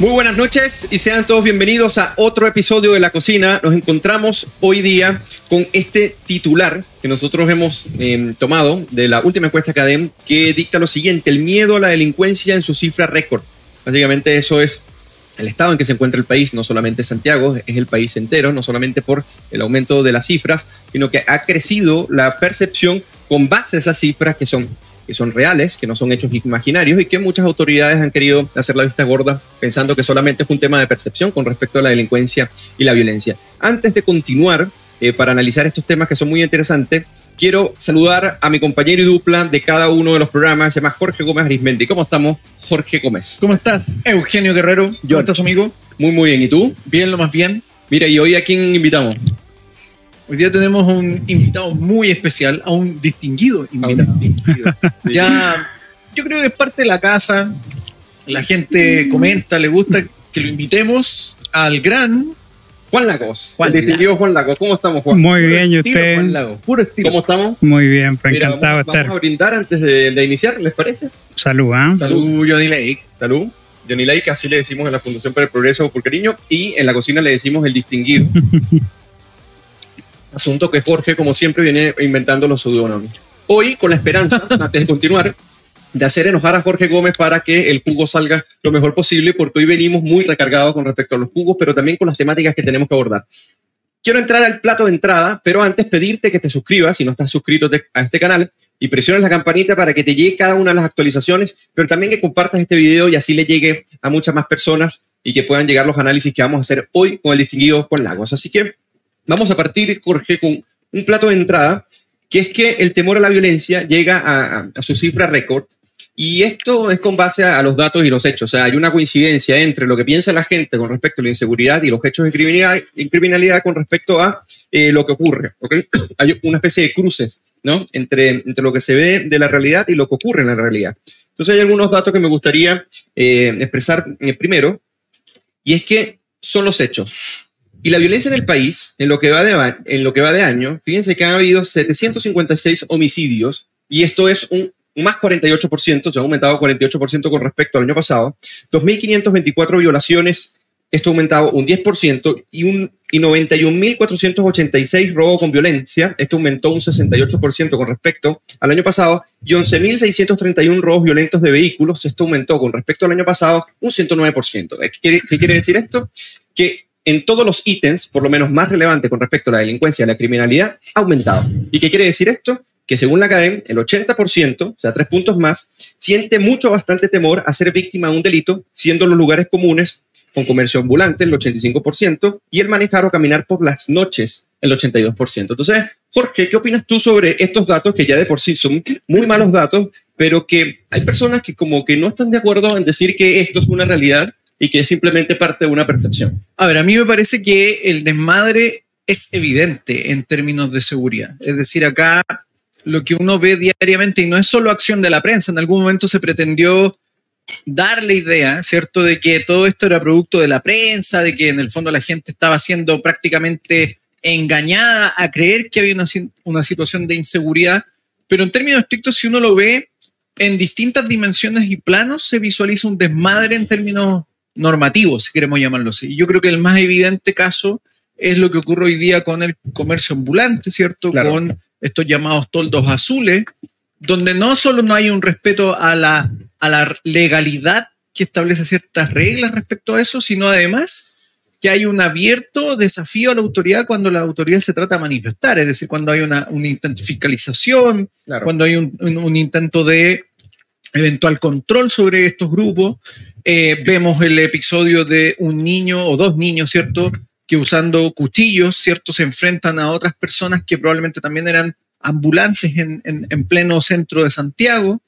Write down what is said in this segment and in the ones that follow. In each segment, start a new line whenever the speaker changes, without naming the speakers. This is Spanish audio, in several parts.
Muy buenas noches y sean todos bienvenidos a otro episodio de La Cocina. Nos encontramos hoy día con este titular que nosotros hemos eh, tomado de la última encuesta Academ que dicta lo siguiente, el miedo a la delincuencia en su cifra récord. Básicamente eso es el estado en que se encuentra el país, no solamente Santiago, es el país entero, no solamente por el aumento de las cifras, sino que ha crecido la percepción con base a esas cifras que son que son reales, que no son hechos imaginarios y que muchas autoridades han querido hacer la vista gorda pensando que solamente es un tema de percepción con respecto a la delincuencia y la violencia. Antes de continuar, eh, para analizar estos temas que son muy interesantes, quiero saludar a mi compañero y dupla de cada uno de los programas, se llama Jorge Gómez Arismendi. ¿Cómo estamos, Jorge Gómez?
¿Cómo estás? Eugenio Guerrero. ¿Cómo estás, amigo?
Muy, muy bien. ¿Y tú?
Bien, lo más bien.
Mira, ¿y hoy a quién invitamos?
Hoy día tenemos un invitado muy especial, a un distinguido invitado. Ya, yo creo que es parte de la casa. La gente comenta, le gusta que lo invitemos al gran
Juan Lagos. Juan el distinguido Juan Lagos. ¿Cómo estamos, Juan?
Muy bien, ¿y usted?
Juan Lagos, puro estilo.
¿Cómo estamos?
Muy bien, encantado
de
estar.
Vamos a brindar antes de, de iniciar, ¿les parece?
Salud, ¿ah?
Salud, Johnny Lake.
Salud. Johnny Lake, así le decimos en la Fundación para el Progreso por cariño, y en la cocina le decimos el distinguido. Asunto que Jorge, como siempre, viene inventando los seudónimos. Hoy, con la esperanza, antes de continuar, de hacer enojar a Jorge Gómez para que el jugo salga lo mejor posible, porque hoy venimos muy recargados con respecto a los jugos, pero también con las temáticas que tenemos que abordar. Quiero entrar al plato de entrada, pero antes pedirte que te suscribas si no estás suscrito a este canal y presiones la campanita para que te llegue cada una de las actualizaciones, pero también que compartas este video y así le llegue a muchas más personas y que puedan llegar los análisis que vamos a hacer hoy con el distinguido Juan Lagos. Así que vamos a partir, Jorge, con un plato de entrada, que es que el temor a la violencia llega a, a su cifra récord y esto es con base a, los datos y los hechos. O sea, hay una coincidencia entre lo que piensa la gente con respecto a la inseguridad y los hechos de criminalidad, criminalidad con respecto a eh, lo que ocurre. ¿okay? Hay una especie de cruces ¿no? entre, entre lo que se ve de la realidad y lo que ocurre en la realidad. Entonces hay algunos datos que me gustaría eh, expresar eh, primero, y es que son los hechos. Y la violencia en el país, en lo que va de, en lo que va de año, fíjense que han habido 756 homicidios, y esto es un más 48%, se ha aumentado 48% con respecto al año pasado, 2.524 violaciones, esto ha aumentado un 10%, y, un, y 91.486 robos con violencia, esto aumentó un 68% con respecto al año pasado, y 11.631 robos violentos de vehículos, esto aumentó con respecto al año pasado un 109%. ¿Qué, qué quiere decir esto? Que en todos los ítems, por lo menos más relevante con respecto a la delincuencia y la criminalidad, ha aumentado. ¿Y qué quiere decir esto? que según la academia, el 80%, o sea, tres puntos más, siente mucho, bastante temor a ser víctima de un delito, siendo los lugares comunes con comercio ambulante el 85% y el manejar o caminar por las noches el 82%. Entonces, Jorge, ¿qué opinas tú sobre estos datos que ya de por sí son muy malos datos, pero que hay personas que como que no están de acuerdo en decir que esto es una realidad y que es simplemente parte de una percepción?
A ver, a mí me parece que el desmadre es evidente en términos de seguridad. Es decir, acá lo que uno ve diariamente, y no es solo acción de la prensa, en algún momento se pretendió dar la idea, ¿cierto?, de que todo esto era producto de la prensa, de que en el fondo la gente estaba siendo prácticamente engañada a creer que había una, una situación de inseguridad, pero en términos estrictos, si uno lo ve en distintas dimensiones y planos, se visualiza un desmadre en términos normativos, si queremos llamarlo así. Yo creo que el más evidente caso es lo que ocurre hoy día con el comercio ambulante, ¿cierto? Con estos llamados toldos azules, donde no solo no hay un respeto a la, a la legalidad que establece ciertas reglas respecto a eso, sino además que hay un abierto desafío a la autoridad cuando la autoridad se trata de manifestar, es decir, cuando hay una, un intento de fiscalización, cuando hay un, un, intento de eventual control sobre estos grupos. Eh, vemos el episodio de un niño o dos niños, ¿cierto? que usando cuchillos, ¿cierto? Se enfrentan a otras personas que probablemente también eran ambulantes en, en, pleno centro de Santiago.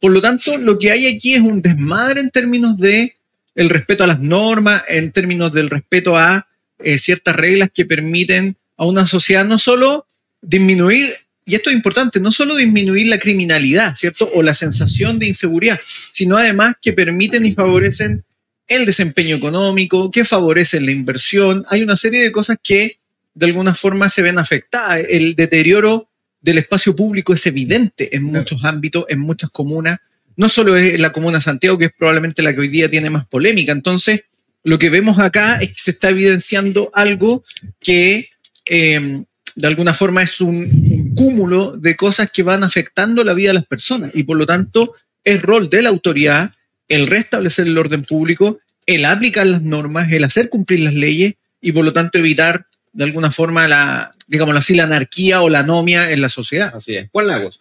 Por lo tanto, lo que hay aquí es un desmadre en términos de el respeto a las normas, en términos del respeto a eh, ciertas reglas que permiten a una sociedad no solo disminuir, y esto es importante, no solo disminuir la criminalidad, ¿cierto? O la sensación de inseguridad, sino además que permiten y favorecen el desempeño económico, que favorecen la inversión. Hay una serie de cosas que de alguna forma se ven afectadas. El deterioro del espacio público es evidente en muchos ámbitos, en muchas comunas. No solo en la comuna de Santiago, que es probablemente la que hoy día tiene más polémica. Entonces, lo que vemos acá es que se está evidenciando algo que eh, de alguna forma es un, un, cúmulo de cosas que van afectando la vida de las personas y por lo tanto es rol de la autoridad el restablecer el orden público, el aplicar las normas, el hacer cumplir las leyes y por lo tanto evitar de alguna forma la, digamos así, la anarquía o la anomia en la sociedad.
Así es. Juan Lagos,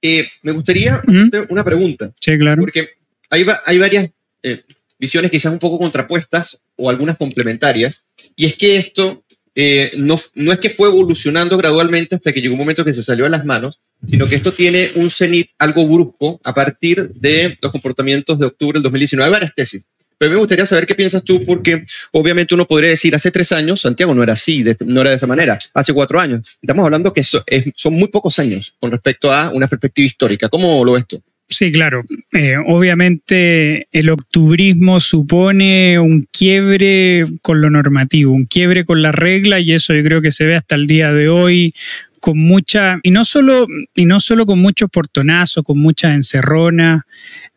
eh, me gustaría ¿Mm? una pregunta.
Sí, claro.
Porque hay, hay varias eh, visiones quizás un poco contrapuestas o algunas complementarias, y es que esto eh, no, es que fue evolucionando gradualmente hasta que llegó un momento que se salió a las manos, sino que esto tiene un cenit algo brusco a partir de los comportamientos de octubre del 2019. Hay varias tesis. Pero me gustaría saber qué piensas tú, porque obviamente uno podría decir, hace tres años Santiago no era así, de, no era de esa manera, hace cuatro años. Estamos hablando que eso es, son muy pocos años con respecto a una perspectiva histórica. ¿Cómo lo ves tú?
Sí, claro. Eh, obviamente el octubrismo supone un quiebre con lo normativo, un quiebre con la regla y eso yo creo que se ve hasta el día de hoy con mucha, y no solo, y no solo con muchos portonazos, con muchas encerronas,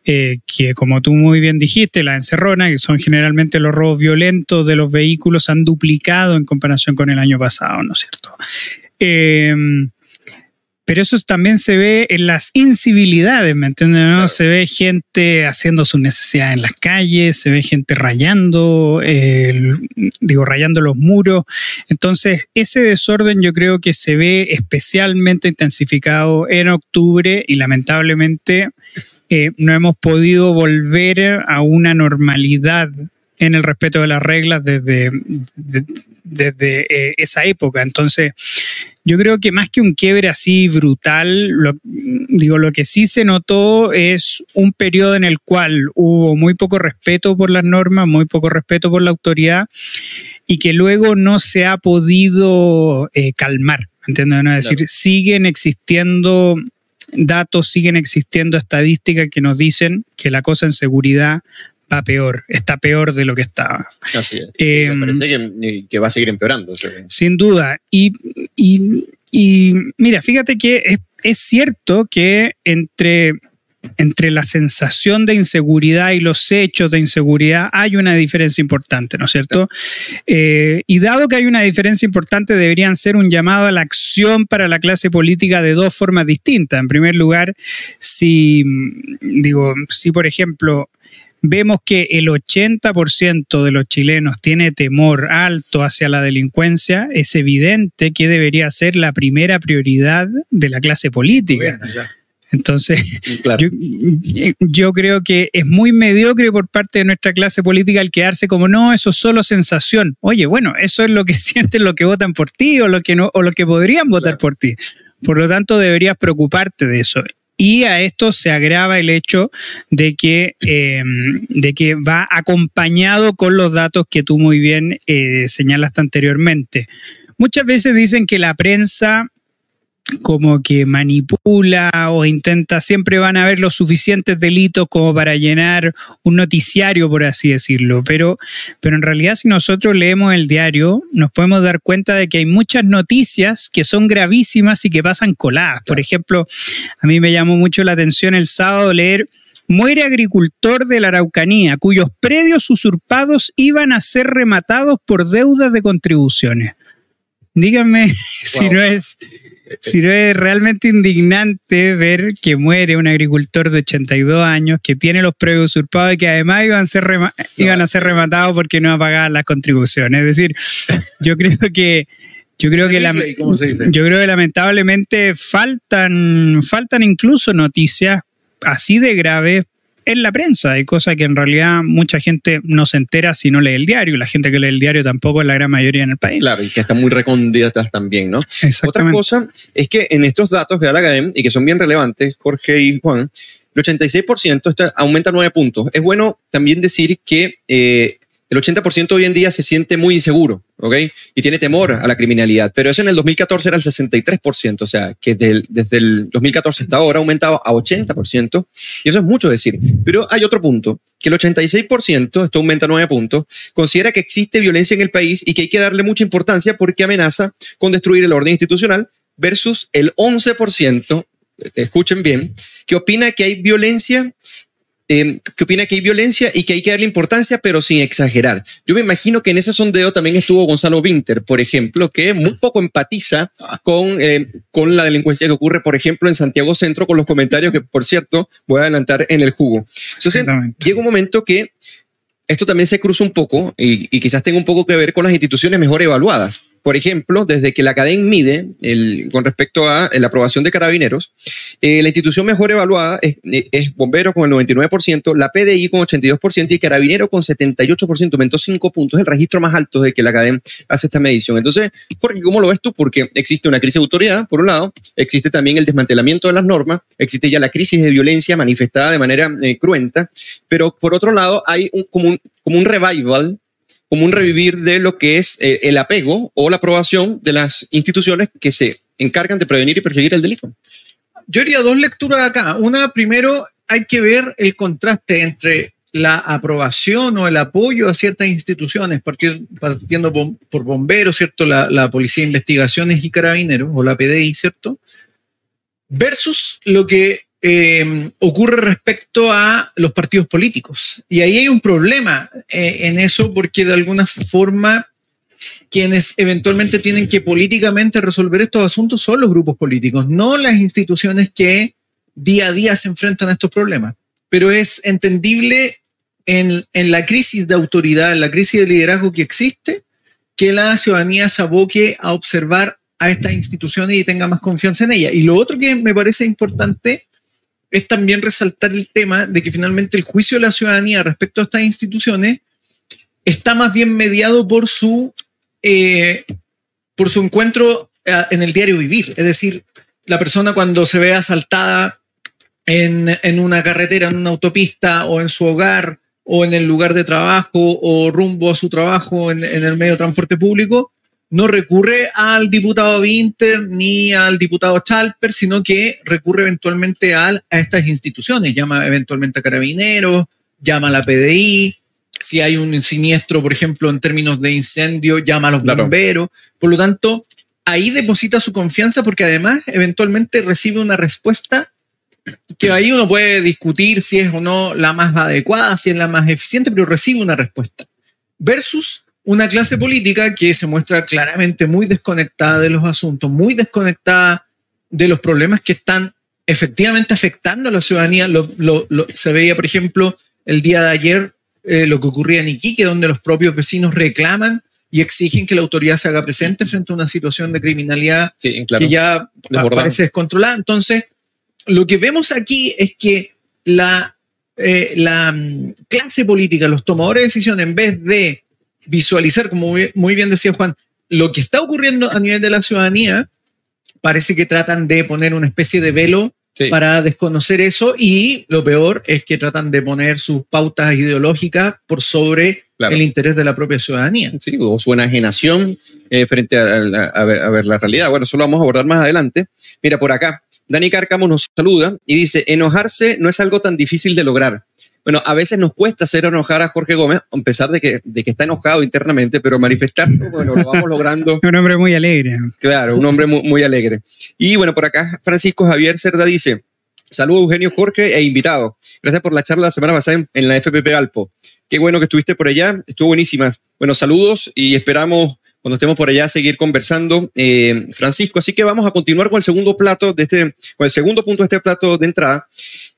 eh, que como tú muy bien dijiste, las encerronas, que son generalmente los robos violentos de los vehículos, han duplicado en comparación con el año pasado, ¿no es cierto? Eh, pero eso también se ve en las incivilidades, ¿me entiendes? ¿no? Se ve gente haciendo sus necesidades en las calles, se ve gente rayando, digo, rayando los muros. Entonces, ese desorden yo creo que se ve especialmente intensificado en octubre y lamentablemente eh, no hemos podido volver a una normalidad en el respeto de las reglas desde, desde eh, esa época. Entonces, yo creo que más que un quiebre así brutal, lo, digo, lo que sí se notó es un periodo en el cual hubo muy poco respeto por las normas, muy poco respeto por la autoridad y que luego no se ha podido eh, calmar. ¿Entiendes? Es decir, siguen existiendo datos, siguen existiendo estadísticas que nos dicen que la cosa en seguridad va peor, está peor de lo que estaba.
Así es. Eh, parece que, va a seguir empeorando.
Sin duda. Y, mira, fíjate que es, es cierto que entre entre la sensación de inseguridad y los hechos de inseguridad hay una diferencia importante, ¿no es cierto? Eh, y dado que hay una diferencia importante, deberían ser un llamado a la acción para la clase política de dos formas distintas. En primer lugar, si, digo, si por ejemplo vemos que el 80% de los chilenos tiene temor alto hacia la delincuencia, es evidente que debería ser la primera prioridad de la clase política. Entonces, yo, creo que es muy mediocre por parte de nuestra clase política el quedarse como, no, eso es solo sensación. Oye, bueno, eso es lo que sienten los que votan por ti o, lo que no, o los que podrían votar por ti. Por lo tanto, deberías preocuparte de eso. Y a esto se agrava el hecho de que, em, de que va acompañado con los datos que tú muy bien eh, señalaste anteriormente. Muchas veces dicen que la prensa como que manipula o intenta, siempre van a haber los suficientes delitos como para llenar un noticiario, por así decirlo. Pero, pero en realidad si nosotros leemos el diario, nos podemos dar cuenta de que hay muchas noticias que son gravísimas y que pasan coladas. Por ejemplo, a mí me llamó mucho la atención el sábado leer muere agricultor de la Araucanía, cuyos predios usurpados iban a ser rematados por deudas de contribuciones. Díganme si no es si no es realmente indignante ver que muere un agricultor de 82 años que tiene los predios usurpados y que además iban a ser, iban a ser rematados porque no pagado las contribuciones. Es decir, yo creo que yo creo que, yo creo que lamentablemente faltan, faltan incluso noticias así de graves en la prensa. Hay cosas que en realidad mucha gente no se entera si no lee el diario. La gente que lee el diario tampoco es la gran mayoría en el país.
Claro, y que están muy recondidas también, ¿no? Otra cosa es que en estos datos de Alagaem, y que son bien relevantes, Jorge y Juan, el 86% está, aumenta 9 puntos. Es bueno también decir que eh, el 80% hoy en día se siente muy inseguro, ¿ok? Y tiene temor a la criminalidad, pero eso en el 2014 era el 63%, o sea, que desde el 2014 hasta ahora ha aumentado a 80%, y eso es mucho decir. Pero hay otro punto, que el 86%, esto aumenta 9 puntos, considera que existe violencia en el país y que hay que darle mucha importancia porque amenaza con destruir el orden institucional, versus el 11%, escuchen bien, que opina que hay violencia eh, que opina que hay violencia y que hay que darle importancia, pero sin exagerar. Yo me imagino que en ese sondeo también estuvo Gonzalo Winter, por ejemplo, que muy poco empatiza con, eh, con la delincuencia que ocurre, por ejemplo, en Santiago Centro, con los comentarios que, por cierto, voy a adelantar en el jugo. Entonces, llega un momento que esto también se cruza un poco y, y quizás tenga un poco que ver con las instituciones mejor evaluadas por ejemplo, desde que la CADEN mide el, con respecto a la aprobación de carabineros, eh, la institución mejor evaluada es, es, Bomberos con el 99%, la PDI con 82% y Carabinero con 78%, aumentó 5 puntos, el registro más alto de que la CADEN hace esta medición. Entonces, Jorge, ¿cómo lo ves tú? Porque existe una crisis de autoridad, por un lado, existe también el desmantelamiento de las normas, existe ya la crisis de violencia manifestada de manera eh, cruenta, pero por otro lado hay un, como, un, como un revival como un revivir de lo que es eh, el apego o la aprobación de las instituciones que se encargan de prevenir y perseguir el delito.
Yo haría dos lecturas acá. Una, primero, hay que ver el contraste entre la aprobación o el apoyo a ciertas instituciones, partiendo por bomberos, ¿cierto? La, la, Policía de Investigaciones y Carabineros, o la PDI, ¿cierto? Versus lo que eh, ocurre respecto a los partidos políticos. Y ahí hay un problema eh, en eso porque de alguna forma quienes eventualmente tienen que políticamente resolver estos asuntos son los grupos políticos, no las instituciones que día a día se enfrentan a estos problemas. Pero es entendible en, en la crisis de autoridad, en la crisis de liderazgo que existe, que la ciudadanía se aboque a observar a estas instituciones y tenga más confianza en ellas. Y lo otro que me parece importante es también resaltar el tema de que finalmente el juicio de la ciudadanía respecto a estas instituciones está más bien mediado por su, eh, por su encuentro eh, en el diario vivir. Es decir, la persona cuando se ve asaltada en, en, una carretera, en una autopista o en su hogar o en el lugar de trabajo o rumbo a su trabajo en, en el medio de transporte público, no recurre al diputado Winter ni al diputado Chalper, sino que recurre eventualmente a, a estas instituciones, llama eventualmente a carabineros, llama a la PDI, si hay un siniestro, por ejemplo, en términos de incendio, llama a los bomberos. Por lo tanto, ahí deposita su confianza porque además eventualmente recibe una respuesta que ahí uno puede discutir si es o no la más adecuada, si es la más eficiente, pero recibe una respuesta. Versus una clase política que se muestra claramente muy desconectada de los asuntos, muy desconectada de los problemas que están efectivamente afectando a la ciudadanía. Lo, lo, lo, se veía, por ejemplo, el día de ayer eh, lo que ocurría en Iquique, donde los propios vecinos reclaman y exigen que la autoridad se haga presente frente a una situación de criminalidad
sí, claro.
que ya parece descontrolada. Entonces, lo que vemos aquí es que la, eh, la mm, clase política, los tomadores de decisiones, en vez de visualizar, como muy bien decía Juan, lo que está ocurriendo a nivel de la ciudadanía, parece que tratan de poner una especie de velo sí. para desconocer eso y lo peor es que tratan de poner sus pautas ideológicas por sobre claro. el interés de la propia ciudadanía.
Sí, o su enajenación eh, frente a, a, a, ver, a, ver, la realidad. Bueno, eso lo vamos a abordar más adelante. Mira, por acá, Dani Cárcamo nos saluda y dice, enojarse no es algo tan difícil de lograr. Bueno, a veces nos cuesta hacer enojar a Jorge Gómez, a pesar de que, de que está enojado internamente, pero manifestarlo, bueno, lo vamos logrando.
un hombre muy alegre.
Claro, un hombre muy, muy alegre. Y bueno, por acá Francisco Javier Cerda dice, saludo Eugenio Jorge e invitado. Gracias por la charla la semana pasada en, en la FPP Alpo. Qué bueno que estuviste por allá, estuvo buenísima. Bueno, saludos y esperamos cuando estemos por allá seguir conversando, eh, Francisco. Así que vamos a continuar con el segundo plato de este, con el segundo punto de este plato de entrada.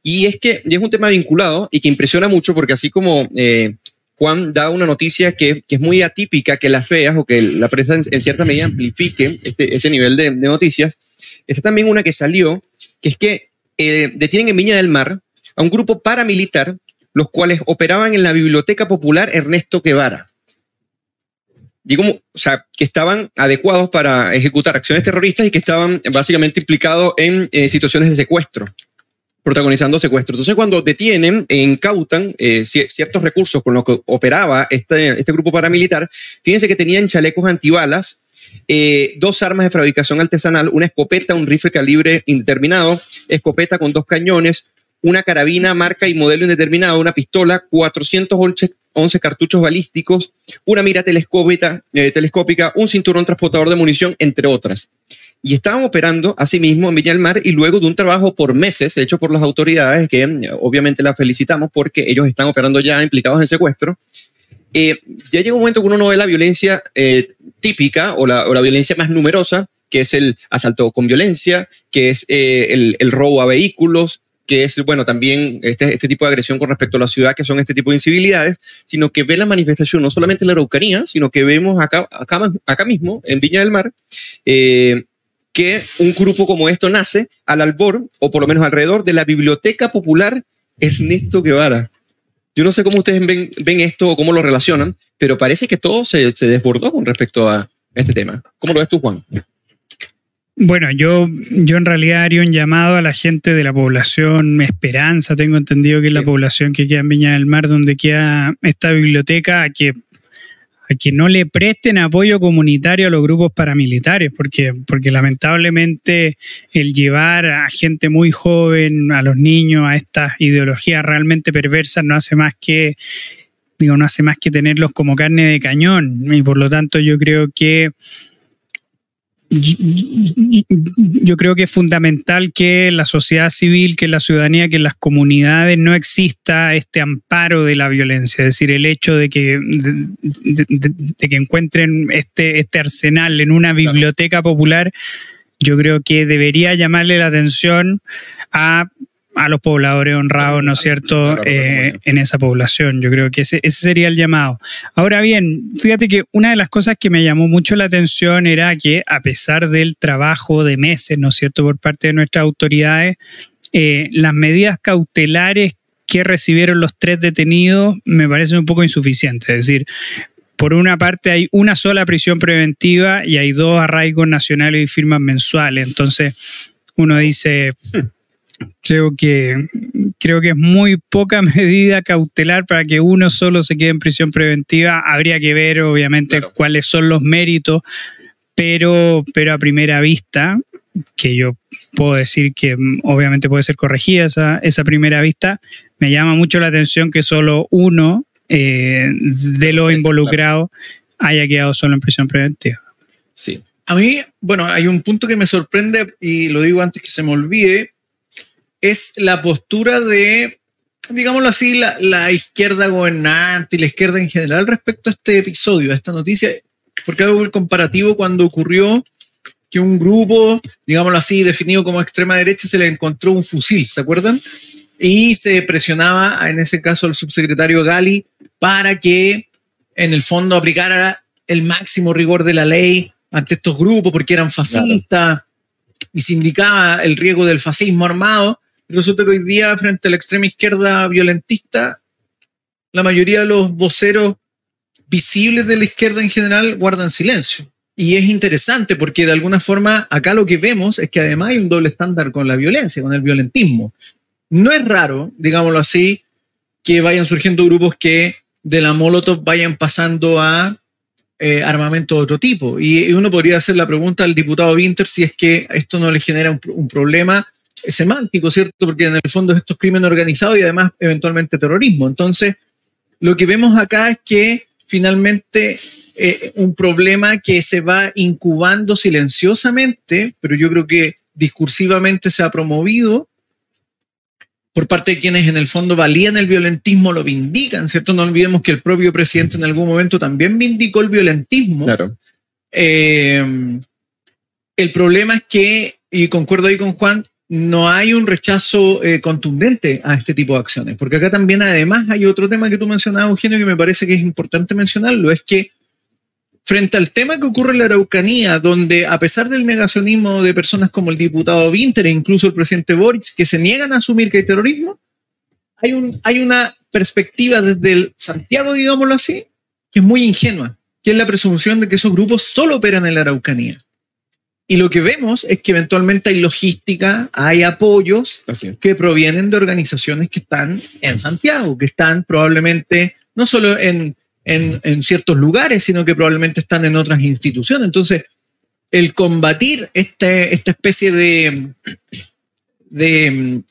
Y es que es un tema vinculado y que impresiona mucho porque así como eh, Juan da una noticia que, es muy atípica, que las veas o que la prensa en, cierta medida amplifique este, este nivel de, de, noticias, está también una que salió, que es que eh, detienen en Viña del Mar a un grupo paramilitar, los cuales operaban en la Biblioteca Popular Ernesto Guevara digo, o sea, que estaban adecuados para ejecutar acciones terroristas y que estaban básicamente implicados en eh, situaciones de secuestro, protagonizando secuestro. Entonces, cuando detienen e incautan eh, ciertos recursos con los que operaba este, este grupo paramilitar, fíjense que tenían chalecos antibalas, eh, dos armas de fabricación artesanal, una escopeta, un rifle calibre indeterminado, escopeta con dos cañones, una carabina marca y modelo indeterminado, una pistola, 411 11 cartuchos balísticos, una mira telescópica, eh, telescópica, un cinturón transportador de munición, entre otras. y estaban operando asimismo en Viña del Mar y luego de un trabajo por meses hecho por las autoridades, que eh, obviamente las felicitamos porque ellos están operando ya implicados en secuestro, eh, ya llega un momento que uno no ve la violencia eh, típica o la, violencia más numerosa, que es el asalto con violencia, que es el, el, robo a vehículos, que es, bueno, también este, este tipo de agresión con respecto a la ciudad, que son este tipo de incivilidades, sino que ve la manifestación no solamente en la Araucanía, sino que vemos acá, acá, acá mismo, en Viña del Mar, eh, que un grupo como esto nace al albor, o por lo menos alrededor, de la Biblioteca Popular Ernesto Guevara. Yo no sé cómo ustedes ven, ven esto o cómo lo relacionan, pero parece que todo se, se desbordó con respecto a este tema. ¿Cómo lo ves tú, Juan?
Bueno, yo, yo en realidad haría un llamado a la gente de la población Esperanza, tengo entendido que es la población que queda en Viña del Mar, donde queda esta biblioteca, a que a que no le presten apoyo comunitario a los grupos paramilitares, porque, porque lamentablemente el llevar a gente muy joven, a los niños, a estas ideologías realmente perversas no hace más que digo, no hace más que tenerlos como carne de cañón. Y por lo tanto, yo creo que yo creo que es fundamental que la sociedad civil, que la ciudadanía, que en las comunidades no exista este amparo de la violencia, es decir, el hecho de que, de, que encuentren este, este arsenal en una biblioteca popular, yo creo que debería llamarle la atención a a los pobladores honrados, ¿no es cierto?, eh, en esa población. Yo creo que ese, ese, sería el llamado. Ahora bien, fíjate que una de las cosas que me llamó mucho la atención era que a pesar del trabajo de meses, ¿no es cierto?, por parte de nuestras autoridades, eh, las medidas cautelares que recibieron los tres detenidos me parecen un poco insuficientes. Es decir, por una parte hay una sola prisión preventiva y hay dos arraigos nacionales y firmas mensuales. Entonces, uno dice, Creo que, creo que es muy poca medida cautelar para que uno solo se quede en prisión preventiva. Habría que ver, obviamente, cuáles son los méritos, pero, pero a primera vista, que yo puedo decir que mm, obviamente puede ser corregida esa, esa primera vista, me llama mucho la atención que solo uno eh, de los involucrados haya quedado solo en prisión preventiva.
Sí. A mí, bueno, hay un punto que me sorprende y lo digo antes que se me olvide, es la postura de, digámoslo así, la, la, izquierda gobernante y la izquierda en general respecto a este episodio, a esta noticia, porque hago el comparativo cuando ocurrió que un grupo, digámoslo así, definido como extrema derecha, se le encontró un fusil, ¿se acuerdan? Y se presionaba, en ese caso, al subsecretario Gali para que, en el fondo, aplicara el máximo rigor de la ley ante estos grupos porque eran fascistas claro. y se indicaba el riesgo del fascismo armado. Resulta que hoy día, frente a la extrema izquierda violentista, la mayoría de los voceros visibles de la izquierda en general guardan silencio. Y es interesante porque de alguna forma acá lo que vemos es que además hay un doble estándar con la violencia, con el violentismo. No es raro, digámoslo así, que vayan surgiendo grupos que de la Molotov vayan pasando a eh, armamento de otro tipo. Y uno podría hacer la pregunta al diputado Winter si es que esto no le genera un, un problema semántico, ¿cierto? Porque en el fondo esto es crimen organizado y además eventualmente terrorismo. Entonces, lo que vemos acá es que finalmente eh, un problema que se va incubando silenciosamente, pero yo creo que discursivamente se ha promovido por parte de quienes en el fondo valían el violentismo, lo vindican, ¿cierto? No olvidemos que el propio presidente en algún momento también vindicó el violentismo.
Claro.
Eh, el problema es que, y concuerdo ahí con Juan, no hay un rechazo eh, contundente a este tipo de acciones. Porque acá también además hay otro tema que tú mencionabas, Eugenio, que me parece que es importante mencionarlo, es que frente al tema que ocurre en la Araucanía, donde a pesar del negacionismo de personas como el diputado Winter e incluso el presidente Boric, que se niegan a asumir que hay terrorismo, hay, hay una perspectiva desde el Santiago, digámoslo así, que es muy ingenua, que es la presunción de que esos grupos solo operan en la Araucanía. Y lo que vemos es que eventualmente hay logística, hay apoyos que provienen de organizaciones que están en Santiago, que están probablemente no solo en, en, en, ciertos lugares, sino que probablemente están en otras instituciones. Entonces, el combatir este, esta especie de, de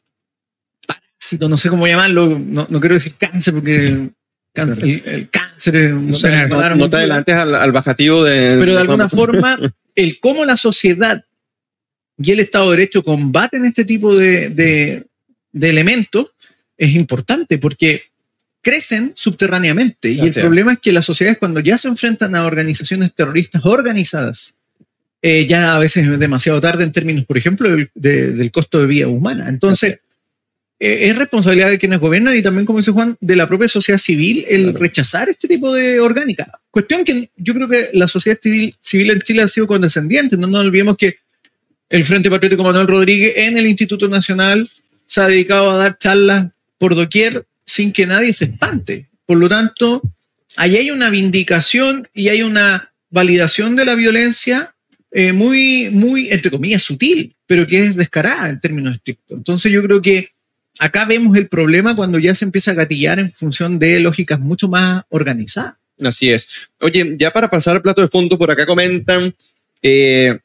parásito, no sé cómo llamarlo, no, no quiero decir cáncer porque cáncer, el, el, cáncer.
No, no, no te adelantes al, al, bajativo de.
Pero de alguna forma el cómo la sociedad y el Estado de Derecho combaten este tipo de, de, de elementos, es importante porque crecen subterráneamente. Y el problema es que las sociedades cuando ya se enfrentan a organizaciones terroristas organizadas, eh, ya a veces es demasiado tarde en términos, por ejemplo, del, del costo de vida humana. Entonces, eh, es responsabilidad de quienes gobiernan y también, como dice Juan, de la propia sociedad civil el rechazar este tipo de orgánica. Cuestión que yo creo que la sociedad civil, civil en Chile ha sido condescendiente. No nos olvidemos que el Frente Patriótico Manuel Rodríguez en el Instituto Nacional se ha dedicado a dar charlas por doquier sin que nadie se espante. Por lo tanto, ahí hay una vindicación y hay una validación de la violencia eh, muy, muy, entre comillas, sutil, pero que es descarada en términos estrictos. Entonces yo creo que acá vemos el problema cuando ya se empieza a gatillar en función de lógicas mucho más organizadas.
Así es. Oye, ya para pasar al plato de fondo, por acá comentan eh,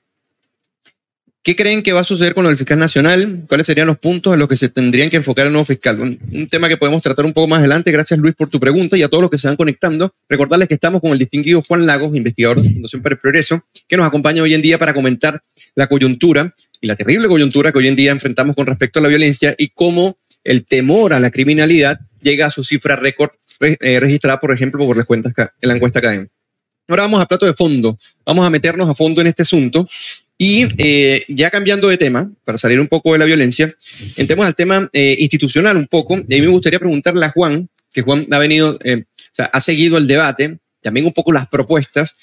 ¿Qué creen que va a suceder con el fiscal nacional? ¿Cuáles serían los puntos en los que se tendrían que enfocar el nuevo fiscal? Un, tema que podemos tratar un poco más adelante. Gracias, Luis, por tu pregunta y a todos los que se van conectando. Recordarles que estamos con el distinguido Juan Lagos, investigador de Fundación para el Progreso, que nos acompaña hoy en día para comentar la coyuntura y la terrible coyuntura que hoy en día enfrentamos con respecto a la violencia y cómo el temor a la criminalidad llega a su cifra récord eh, registrada, por ejemplo, por las cuentas en la encuesta académica. Ahora vamos a plato de fondo. Vamos a meternos a fondo en este asunto y eh, ya cambiando de tema, para salir un poco de la violencia, entremos al tema eh, institucional un poco. Y a mí me gustaría preguntarle a Juan, que Juan ha venido, o sea, ha seguido el debate, también un poco las propuestas.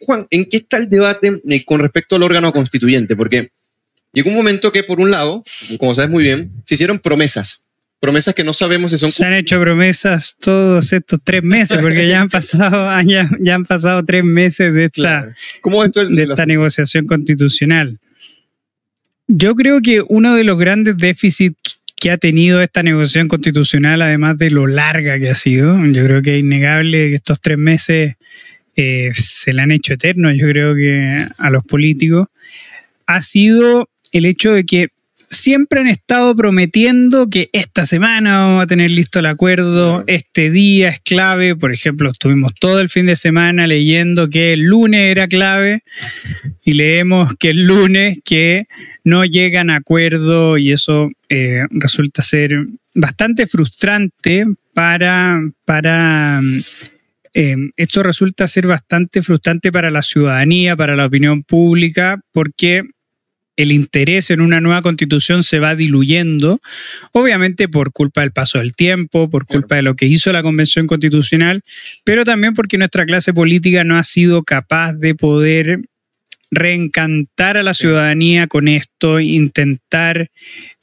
Juan, ¿en qué está el debate con respecto al órgano constituyente? Porque llegó un momento que, por un lado, como sabes muy bien, se hicieron promesas promesas que no sabemos si son.
Se han hecho promesas todos estos tres meses, porque ya han pasado, ya, ya han pasado tres meses de esta, de esta negociación constitucional. Yo creo que uno de los grandes déficits que ha tenido esta negociación constitucional, además de lo larga que ha sido, yo creo que es innegable que estos tres meses eh, se le han hecho eternos, yo creo que a los políticos, ha sido el hecho de que siempre han estado prometiendo que esta semana vamos a tener listo el acuerdo, este día es clave, por ejemplo, estuvimos todo el fin de semana leyendo que el lunes era clave y leemos que el lunes que no llegan a acuerdo y eso eh, resulta ser bastante frustrante para, para eh, esto resulta ser bastante frustrante para la ciudadanía, para la opinión pública, porque el interés en una nueva constitución se va diluyendo, obviamente por culpa del paso del tiempo, por culpa de lo que hizo la Convención Constitucional, pero también porque nuestra clase política no ha sido capaz de poder reencantar a la ciudadanía con esto, intentar,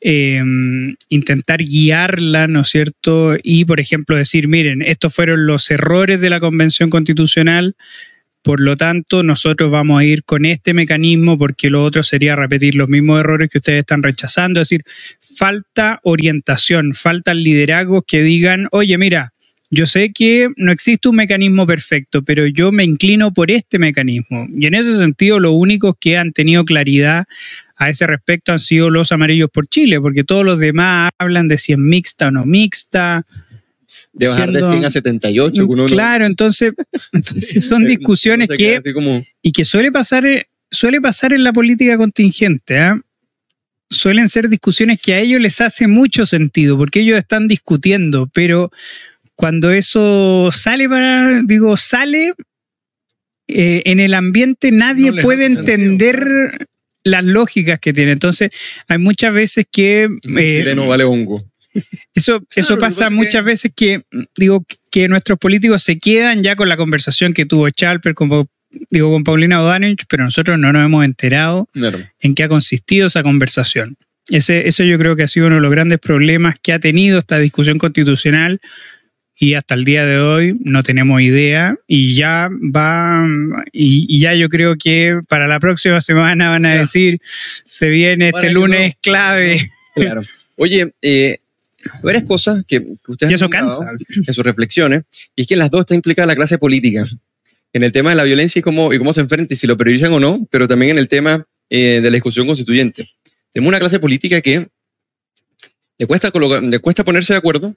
em, intentar guiarla, ¿no es cierto? Y, por ejemplo, decir, miren, estos fueron los errores de la Convención Constitucional, por lo tanto, nosotros vamos a ir con este mecanismo porque lo otro sería repetir los mismos errores que ustedes están rechazando. Es decir, falta orientación, falta liderazgos que digan, oye, mira, yo sé que no existe un mecanismo perfecto, pero yo me inclino por este mecanismo. Y en ese sentido, los únicos que han tenido claridad a ese respecto han sido los amarillos por Chile, porque todos los demás hablan de si es mixta o no mixta,
de bajar de 100 a 78.
claro, entonces son discusiones que... Y que suele pasar, suele pasar en la política contingente. ¿ah? Suelen ser discusiones que a ellos les hace mucho sentido, porque ellos están discutiendo, pero cuando eso sale para, digo, sale, eh, en el ambiente nadie puede entender las lógicas que tiene. Entonces, hay muchas veces que...
Eh, no vale hongo.
Eso, eso pasa muchas veces que digo que nuestros políticos se quedan ya con la conversación que tuvo Chalper con, digo, con Paulina O'Danich, pero nosotros no nos hemos enterado en qué ha consistido esa conversación. Ese, eso yo creo que ha sido uno de los grandes problemas que ha tenido esta discusión constitucional y hasta el día de hoy no tenemos idea y ya va y, ya yo creo que para la próxima semana van a decir se viene este lunes clave.
Claro. Oye, eh, varias cosas que, ustedes
y eso cansa.
en sus reflexiones, y es que en las dos está implicada la clase política, en el tema de la violencia y cómo, y cómo se enfrenta y si lo priorizan o no, pero también en el tema eh, de la discusión constituyente. Tenemos una clase política que le cuesta, le cuesta ponerse de acuerdo,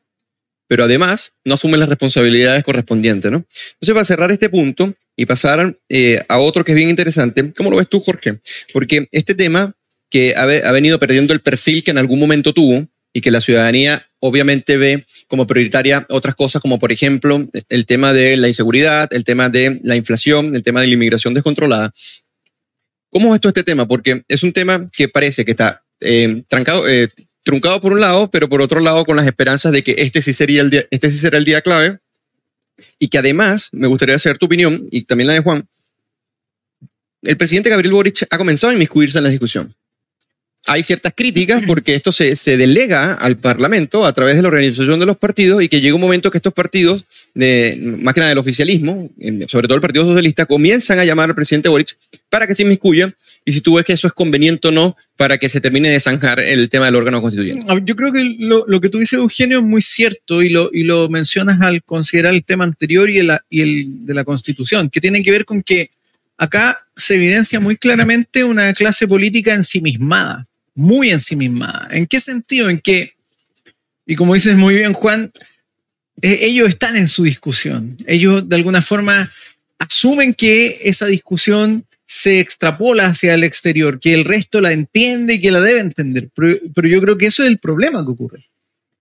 pero además no asume las responsabilidades correspondientes. ¿no? Entonces, para cerrar este punto y pasar eh, a otro que es bien interesante, ¿cómo lo ves tú, Jorge? Porque este tema que ha, ha venido perdiendo el perfil que en algún momento tuvo y que la ciudadanía obviamente ve como prioritaria otras cosas como por ejemplo el tema de la inseguridad, el tema de la inflación, el tema de la inmigración descontrolada. ¿Cómo es todo este tema? Porque es un tema que parece que está eh, trancado, eh, truncado por un lado, pero por otro lado con las esperanzas de que este sí, sería el día, este sí será el día clave y que además me gustaría saber tu opinión y también la de Juan. El presidente Gabriel Boric ha comenzado a inmiscuirse en la discusión hay ciertas críticas porque esto se, delega al Parlamento a través de la organización de los partidos y que llega un momento que estos partidos, de, más que nada del oficialismo, sobre todo el Partido Socialista, comienzan a llamar al presidente Boric para que se inmiscuya y si tú ves que eso es conveniente o no para que se termine de zanjar el tema del órgano constituyente.
Yo creo que lo, que tú dices, Eugenio, es muy cierto y lo, y lo mencionas al considerar el tema anterior y el, y el de la Constitución, que tiene que ver con que acá se evidencia muy claramente una clase política ensimismada muy ensimismada. ¿En qué sentido? En que, y como dices muy bien Juan, eh, ellos están en su discusión. Ellos de alguna forma asumen que esa discusión se extrapola hacia el exterior, que el resto la entiende y que la debe entender. Pero, yo creo que eso es el problema que ocurre.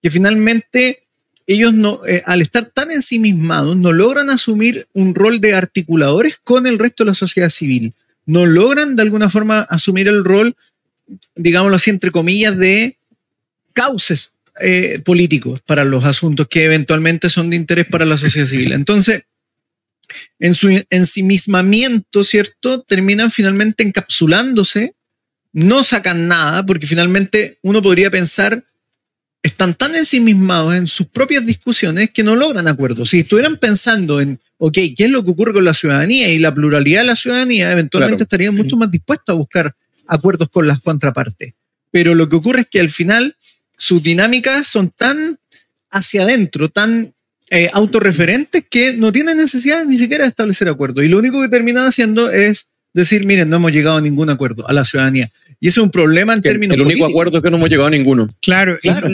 Que finalmente ellos no, eh, al estar tan ensimismados, no logran asumir un rol de articuladores con el resto de la sociedad civil. No logran de alguna forma asumir el rol digámoslo así, entre comillas, de cauces eh, políticos para los asuntos que eventualmente son de interés para la sociedad civil. Entonces, en su ensimismamiento, ¿cierto? Terminan finalmente encapsulándose, no sacan nada, porque finalmente uno podría pensar, están tan ensimismados en sus propias discusiones que no logran acuerdos. Si estuvieran pensando en, ok, ¿qué es lo que ocurre con la ciudadanía y la pluralidad de la ciudadanía? Eventualmente estarían mucho más dispuestos a buscar acuerdos con las contrapartes. Pero lo que ocurre es que al final sus dinámicas son tan hacia adentro, tan eh, autorreferentes que no tienen necesidad ni siquiera de establecer acuerdos. Y lo único que terminan haciendo es decir, miren, no hemos llegado a ningún acuerdo a la ciudadanía. Y ese es un problema en términos.
El único acuerdo es que no hemos llegado a ninguno.
Claro, claro.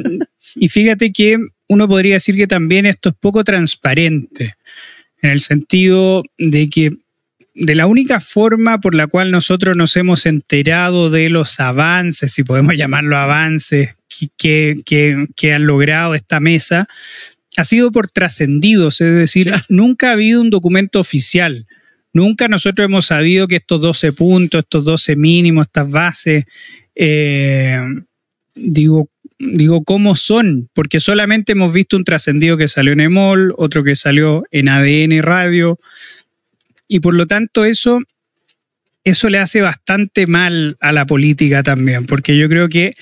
y fíjate que uno podría decir que también esto es poco transparente, en el sentido de que de la única forma por la cual nosotros nos hemos enterado de los avances, si podemos llamarlo avances, que, que, han logrado esta mesa, ha sido por trascendidos, es decir, nunca ha habido un documento oficial. Nunca nosotros hemos sabido que estos 12 puntos, estos 12 mínimos, estas bases, eh, digo, digo, ¿cómo son? Porque solamente hemos visto un trascendido que salió en EMOL, otro que salió en ADN Radio, y por lo tanto eso, eso le hace bastante mal a la política también, porque yo creo que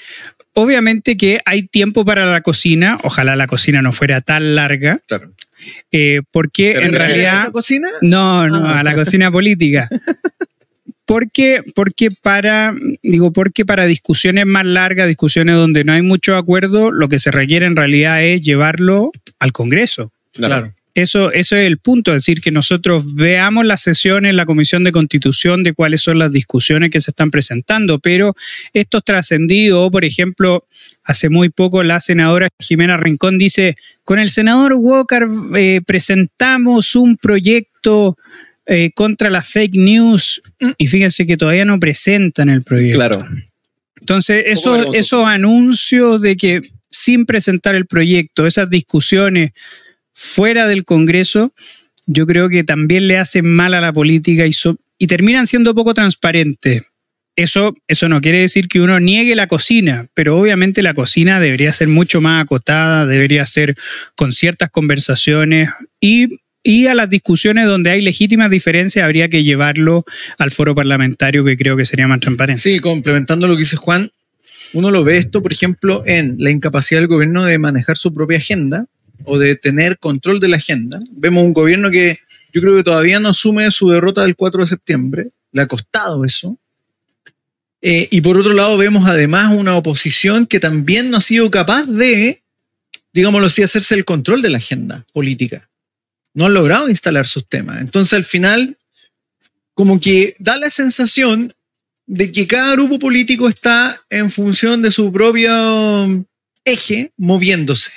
obviamente que hay tiempo para la cocina, ojalá la cocina no fuera tan larga.
Claro.
Eh, porque en realidad...
¿A la cocina?
No, no, ah. a la cocina política. Porque, porque para, digo, porque para discusiones más largas, discusiones donde no hay mucho acuerdo, lo que se requiere en realidad es llevarlo al Congreso.
Claro.
Eso, eso es el punto, es decir, que nosotros veamos las sesiones en la Comisión de Constitución de cuáles son las discusiones que se están presentando, pero estos trascendidos, por ejemplo, hace muy poco la senadora Jimena Rincón dice, con el senador Walker eh, presentamos un proyecto eh, contra la fake news y fíjense que todavía no presentan el proyecto.
Claro.
Entonces, eso, esos anuncios de que sin presentar el proyecto, esas discusiones fuera del Congreso, yo creo que también le hacen mal a la política y, terminan siendo poco transparentes. Eso, eso no quiere decir que uno niegue la cocina, pero obviamente la cocina debería ser mucho más acotada, debería ser con ciertas conversaciones y, y a las discusiones donde hay legítimas diferencias habría que llevarlo al foro parlamentario que creo que sería más transparente.
Sí, complementando lo que dice Juan, uno lo ve esto, por ejemplo, en la incapacidad del gobierno de manejar su propia agenda o de tener control de la agenda. Vemos un gobierno que yo creo que todavía no asume su derrota del 4 de septiembre, le ha costado eso. Eh, y por otro lado vemos además una oposición que también no ha sido capaz de, digámoslo así, hacerse el control de la agenda política. No han logrado instalar sus temas. Entonces al final, como que da la sensación de que cada grupo político está en función de su propio eje moviéndose.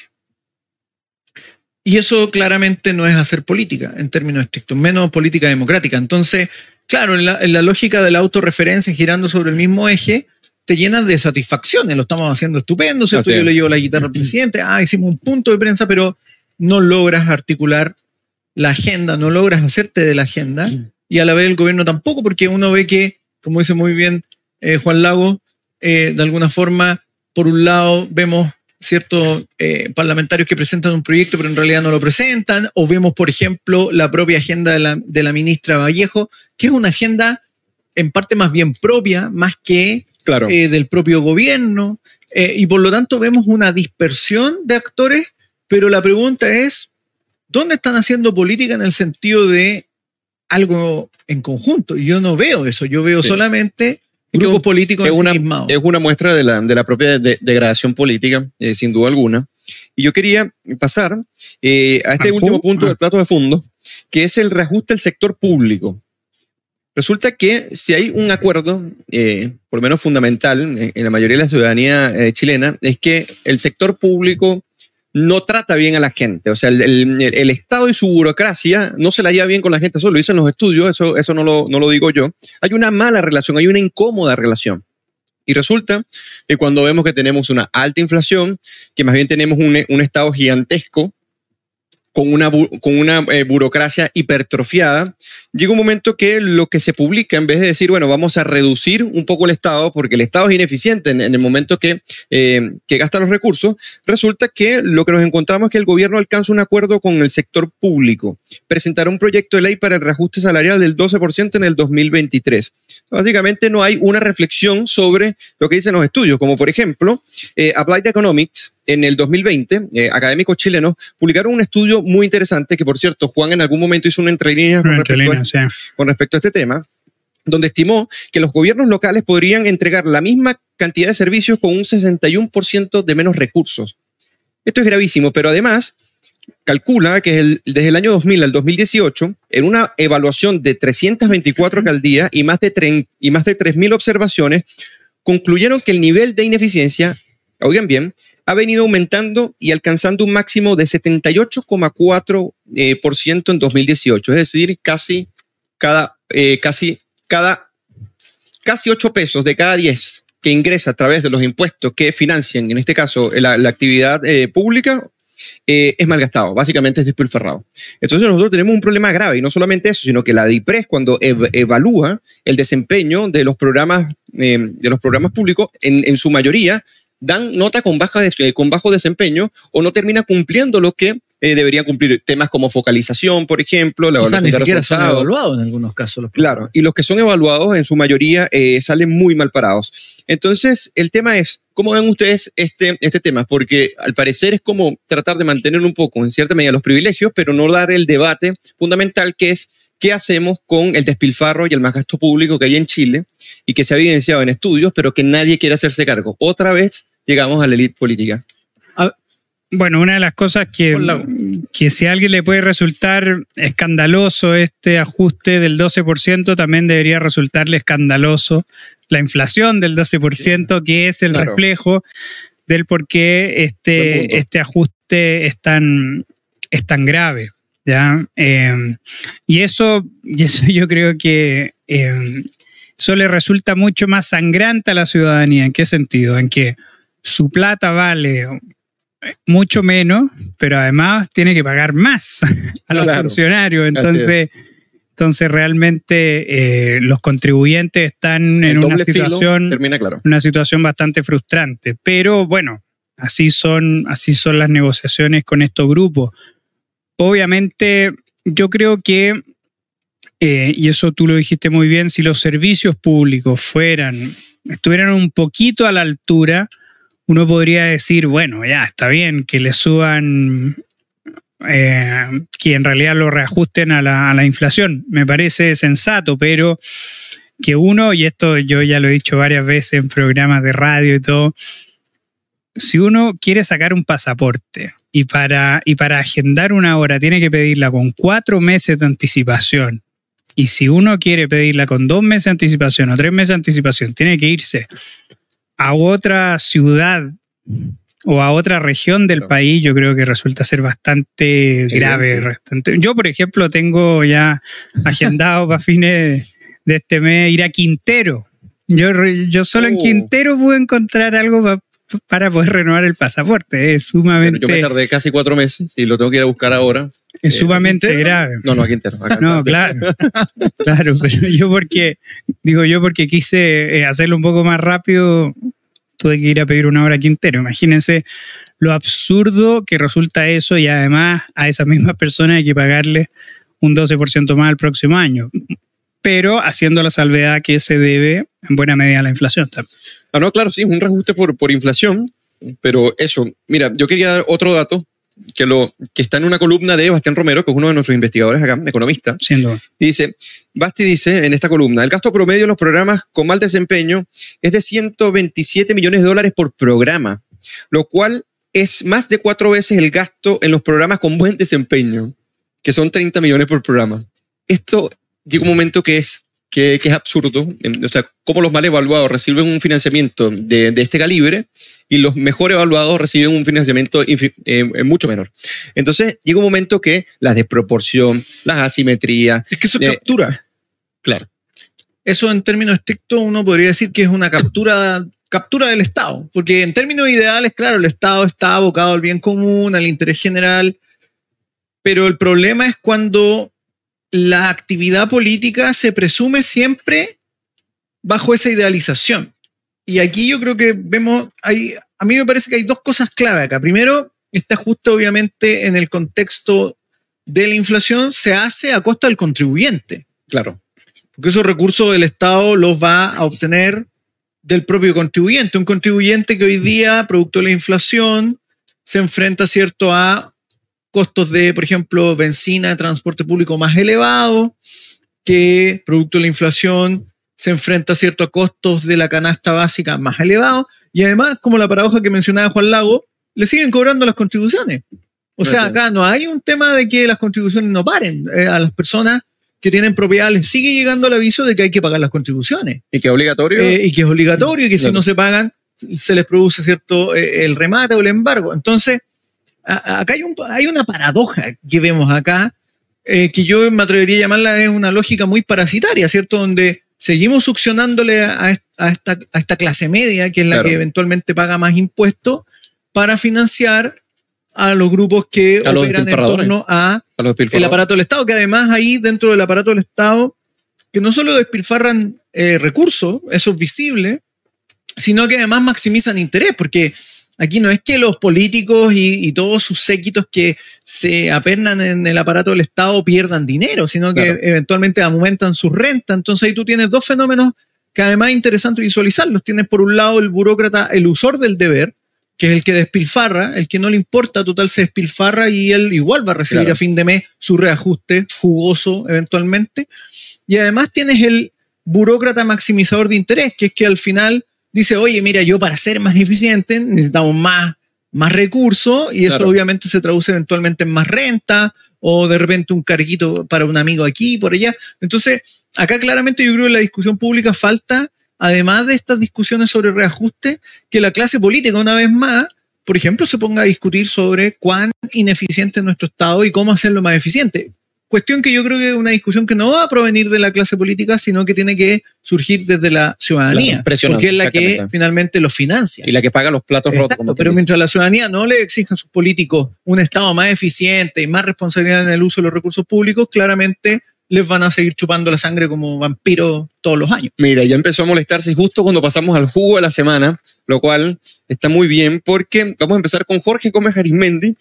Y eso claramente no es hacer política en términos estrictos, menos política democrática. Entonces, claro, en la, lógica de la autorreferencia girando sobre el mismo eje, te llenas de satisfacciones, lo estamos haciendo estupendo, ¿cierto? Yo le llevo la guitarra al presidente, ah, hicimos un punto de prensa, pero no logras articular la agenda, no logras hacerte de la agenda, y a la vez el gobierno tampoco, porque uno ve que, como dice muy bien eh, Juan Lago, eh, de alguna forma, por un lado vemos ciertos eh, parlamentarios que presentan un proyecto pero en realidad no lo presentan, o vemos, por ejemplo, la propia agenda de la, de la ministra Vallejo, que es una agenda en parte más bien propia, más que
Claro.
eh, del propio gobierno, eh, y por lo tanto vemos una dispersión de actores, pero la pregunta es, ¿dónde están haciendo política en el sentido de algo en conjunto? Yo no veo eso, yo veo
Sí.
solamente grupos políticos
es una, es una muestra de la, de la propia de- degradación política, eh, sin duda alguna. Y yo quería pasar eh, a este último punto
Ah.
del plato de fondo, que es el reajuste del sector público. Resulta que si hay un acuerdo, eh, por lo menos fundamental, en, en la mayoría de la ciudadanía chilena, es que el sector público no trata bien a la gente. O sea, el, Estado y su burocracia no se la lleva bien con la gente. Eso lo dicen los estudios, eso, eso no, lo, no lo digo yo. Hay una mala relación, hay una incómoda relación. Y resulta que cuando vemos que tenemos una alta inflación, que más bien tenemos un, un Estado gigantesco, con una, con una eh, burocracia hipertrofiada, llega un momento que lo que se publica, en vez de decir, bueno, vamos a reducir un poco el Estado, porque el Estado es ineficiente en, en el momento que, eh, que gasta los recursos, resulta que lo que nos encontramos es que el gobierno alcanza un acuerdo con el sector público, presentará un proyecto de ley para el reajuste salarial del 12% en el 2023. Básicamente no hay una reflexión sobre lo que dicen los estudios, como por ejemplo, eh, Applied Economics en el 2020, eh, académicos chilenos publicaron un estudio muy interesante que, por cierto, Juan en algún momento hizo una entre líneas con,
Entre
respecto a,
líneas, sí.
con respecto a este tema, donde estimó que los gobiernos locales podrían entregar la misma cantidad de servicios con un 61% de menos recursos. Esto es gravísimo, pero además calcula que el- desde el año 2000 al 2018, en una evaluación de 324 alcaldías y más de, tren- y más de 3.000 observaciones, concluyeron que el nivel de ineficiencia, oigan bien, ha venido aumentando y alcanzando un máximo de 78,4% eh, en 2018, es decir, casi cada, eh, casi cada, casi 8 pesos de cada 10 que ingresa a través de los impuestos que financian, en este caso, la, la actividad eh, pública, eh, es malgastado, básicamente es despilfarrado. Entonces nosotros tenemos un problema grave y no solamente eso, sino que la DIPRES cuando ev- evalúa el desempeño de los programas, eh, de los programas públicos, en su mayoría dan nota con, baja de- eh, con bajo desempeño o no termina cumpliendo lo que eh, deberían cumplir. Temas como focalización, por ejemplo, la
o sea, ni siquiera son evaluados en algunos casos. los
Claro, y los que son evaluados en su mayoría eh, salen muy mal parados. Entonces, el tema es, ¿cómo ven ustedes este, este tema? Porque al parecer es como tratar de mantener un poco, en cierta medida, los privilegios, pero no dar el debate fundamental que es qué hacemos con el despilfarro y el más gasto público que hay en Chile y que se ha evidenciado en estudios, pero que nadie quiere hacerse cargo. Otra vez llegamos a la élite política.
Bueno, una de las cosas que, que si a alguien le puede resultar escandaloso este ajuste del 12%, también debería resultarle escandaloso la inflación del 12%, que es el
Claro.
reflejo del por qué este, este ajuste es tan, es tan grave. ¿ya? Eh, y, eso, y eso yo creo que eh, eso le resulta mucho más sangrante a la ciudadanía. ¿En qué sentido? En que su plata vale mucho menos, pero además tiene que pagar más a los
Claro.
funcionarios. Entonces, entonces realmente eh, los contribuyentes están
El
en una situación,
termina claro.
una situación bastante frustrante. Pero bueno, así son, así son las negociaciones con estos grupos. Obviamente, yo creo que, eh, y eso tú lo dijiste muy bien, si los servicios públicos fueran, estuvieran un poquito a la altura, uno podría decir, bueno, ya está bien que le suban, eh, que en realidad lo reajusten a la, inflación. Me parece sensato, pero que uno, y esto yo ya lo he dicho varias veces en programas de radio y todo, si uno quiere sacar un pasaporte y para, y para agendar una hora tiene que pedirla con cuatro meses de anticipación, y si uno quiere pedirla con dos meses de anticipación o tres meses de anticipación, tiene que irse a otra ciudad o a otra región del
Claro.
país, yo creo que resulta ser bastante grave. Bastante- Yo, por ejemplo, tengo ya agendado para fines de este mes ir a Quintero Yo, yo solo en
Oh.
Quintero pude encontrar algo pa- para poder renovar el pasaporte. Es sumamente,
yo me tardé casi cuatro meses y lo tengo que ir a buscar ahora.
es
eh,
sumamente grave.
No, no, aquí entero. acá.
No, claro, claro, pero yo porque, digo yo porque quise eh, hacerlo un poco más rápido, tuve que ir a pedir una hora a Quintero. Imagínense lo absurdo que resulta eso y además a esas mismas personas hay que pagarle un 12% más el próximo año, pero haciendo la salvedad que se debe en buena medida a la inflación.
Ah, no, claro, sí, es un reajuste por, por inflación, pero eso, mira, yo quería dar otro dato que, lo, que está en una columna de Bastián Romero, que es uno de nuestros investigadores acá, economista,
Siendo
y dice, Basti dice en esta columna, el gasto promedio en los programas con mal desempeño es de 127 millones de dólares por programa, lo cual es más de cuatro veces el gasto en los programas con buen desempeño, que son 30 millones por programa. Esto llega un momento que es, que, que es absurdo, o sea, cómo los mal evaluados reciben un financiamiento de, de este calibre y los mejor evaluados reciben un financiamiento eh, eh, mucho menor. Entonces llega un momento que la desproporción, las asimetrías,
Es que eso es
Eh,
captura.
claro,
Eso en términos estrictos uno podría decir que es una captura, captura del Estado, porque en términos ideales, claro, el Estado está abocado al bien común, al interés general, pero el problema es cuando la actividad política se presume siempre bajo esa idealización. Y aquí yo creo que vemos, hay, a mí me parece que hay dos cosas clave acá. Primero, este ajuste obviamente en el contexto de la inflación se hace a costa del contribuyente
claro.
porque esos recursos el Estado los va a obtener del propio contribuyente. Un contribuyente que hoy día, producto de la inflación, se enfrenta, ¿cierto?, a costos de, por ejemplo, benzina, transporte público más elevado, que producto de la inflación se enfrenta, ¿cierto?, a costos de la canasta básica más elevados. Y además, como la paradoja que mencionaba Juan Lago, le siguen cobrando las contribuciones. O sea, acá no hay un tema de que las contribuciones no paren. Eh, a las personas que tienen propiedad les sigue llegando el aviso de que hay que pagar las contribuciones
Y que es obligatorio.
eh, y que es obligatorio y que si no se pagan se les produce cierto eh, el remate o el embargo. Entonces, a- acá hay, un- hay una paradoja que vemos acá eh, que yo me atrevería a llamarla es una lógica muy parasitaria, ¿cierto? Donde seguimos succionándole a, est- a esta, a esta clase media, que es la
Claro.
que eventualmente paga más impuestos, para financiar a los grupos que
A
operan en torno a el aparato del Estado, que además ahí dentro del aparato del Estado, que no solo despilfarran eh, recursos, eso es visible, sino que además maximizan interés, porque aquí no es que los políticos y, y todos sus séquitos que se apernan en el aparato del Estado pierdan dinero, sino que
Claro.
eventualmente aumentan sus rentas. Entonces ahí tú tienes dos fenómenos que además es interesante visualizarlos. Tienes por un lado el burócrata, el usor del deber, que es el que despilfarra, el que no le importa, total se despilfarra y él igual va a recibir
Claro.
a fin de mes su reajuste jugoso eventualmente. Y además tienes el burócrata maximizador de interés, que es que al final dice, oye, mira, yo para ser más eficiente necesitamos más, más recursos y eso
Claro.
obviamente se traduce eventualmente en más renta o de repente un carguito para un amigo aquí, por allá. Entonces, acá claramente yo creo que la discusión pública falta, además de estas discusiones sobre reajuste, que la clase política una vez más, por ejemplo, se ponga a discutir sobre cuán ineficiente es nuestro Estado y cómo hacerlo más eficiente. Cuestión que yo creo que es una discusión que no va a provenir de la clase política, sino que tiene que surgir desde la ciudadanía,
Claro,
porque es la que finalmente lo financia.
Y la que paga los platos rotos. Como
pero mientras la ciudadanía no le exija a sus políticos un Estado más eficiente y más responsabilidad en el uso de los recursos públicos, claramente les van a seguir chupando la sangre como vampiros todos los años.
Mira, ya empezó a molestarse justo cuando pasamos al jugo de la semana, lo cual está muy bien porque vamos a empezar con Jorge Gómez Arismendi.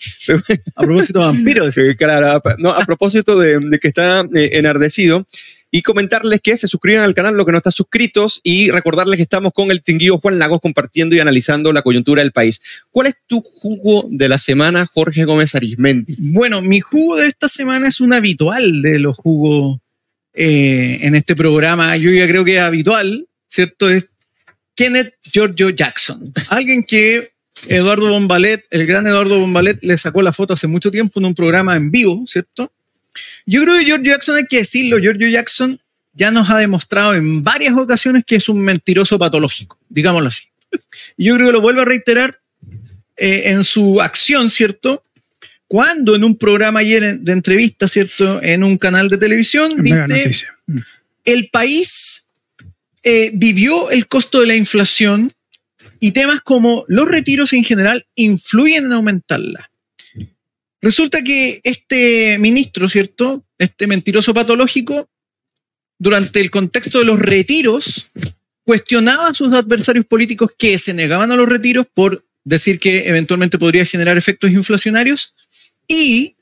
A propósito de vampiros,
claro, no, a propósito de, de que está eh, enardecido. Y comentarles que se suscriban al canal, los que no están suscritos, y recordarles que estamos con el tinguillo Juan Lagos compartiendo y analizando la coyuntura del país. ¿Cuál es tu jugo de la semana, Jorge Gómez Arismendi?
Bueno, mi jugo de esta semana es un habitual de los jugos eh, en este programa. Yo ya creo que es habitual, ¿cierto? Es Kenneth Giorgio Jackson. Alguien que Eduardo Bombalet, el gran Eduardo Bombalet, le sacó la foto hace mucho tiempo en un programa en vivo, ¿cierto? Yo creo que Giorgio Jackson, hay que decirlo, Giorgio Jackson ya nos ha demostrado en varias ocasiones que es un mentiroso patológico, digámoslo así. Yo creo que lo vuelvo a reiterar eh, en su acción, ¿cierto? Cuando en un programa ayer de entrevista, ¿cierto? En un canal de televisión,
Mega
dice,
noticia.
El país eh, vivió el costo de la inflación y temas como los retiros en general influyen en aumentarla. Resulta que este ministro, ¿cierto? Este mentiroso patológico, durante el contexto de los retiros, cuestionaba a sus adversarios políticos que se negaban a los retiros por decir que eventualmente podría generar efectos inflacionarios y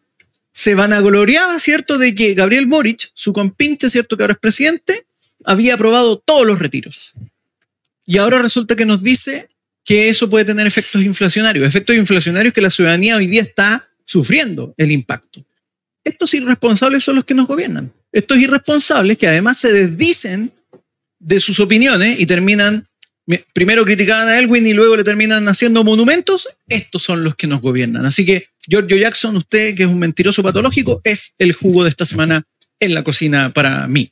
se vanagloriaba, ¿cierto?, de que Gabriel Boric, su compinche, ¿cierto?, que ahora es presidente, había aprobado todos los retiros. Y ahora resulta que nos dice que eso puede tener efectos inflacionarios, efectos inflacionarios que la ciudadanía hoy día está sufriendo el impacto. Estos irresponsables son los que nos gobiernan. Estos irresponsables que además se desdicen de sus opiniones y terminan, primero criticaban a Elwin y luego le terminan haciendo monumentos, estos son los que nos gobiernan. Así que, Giorgio Jackson, usted que es un mentiroso patológico, es el jugo de esta semana en la cocina para mí.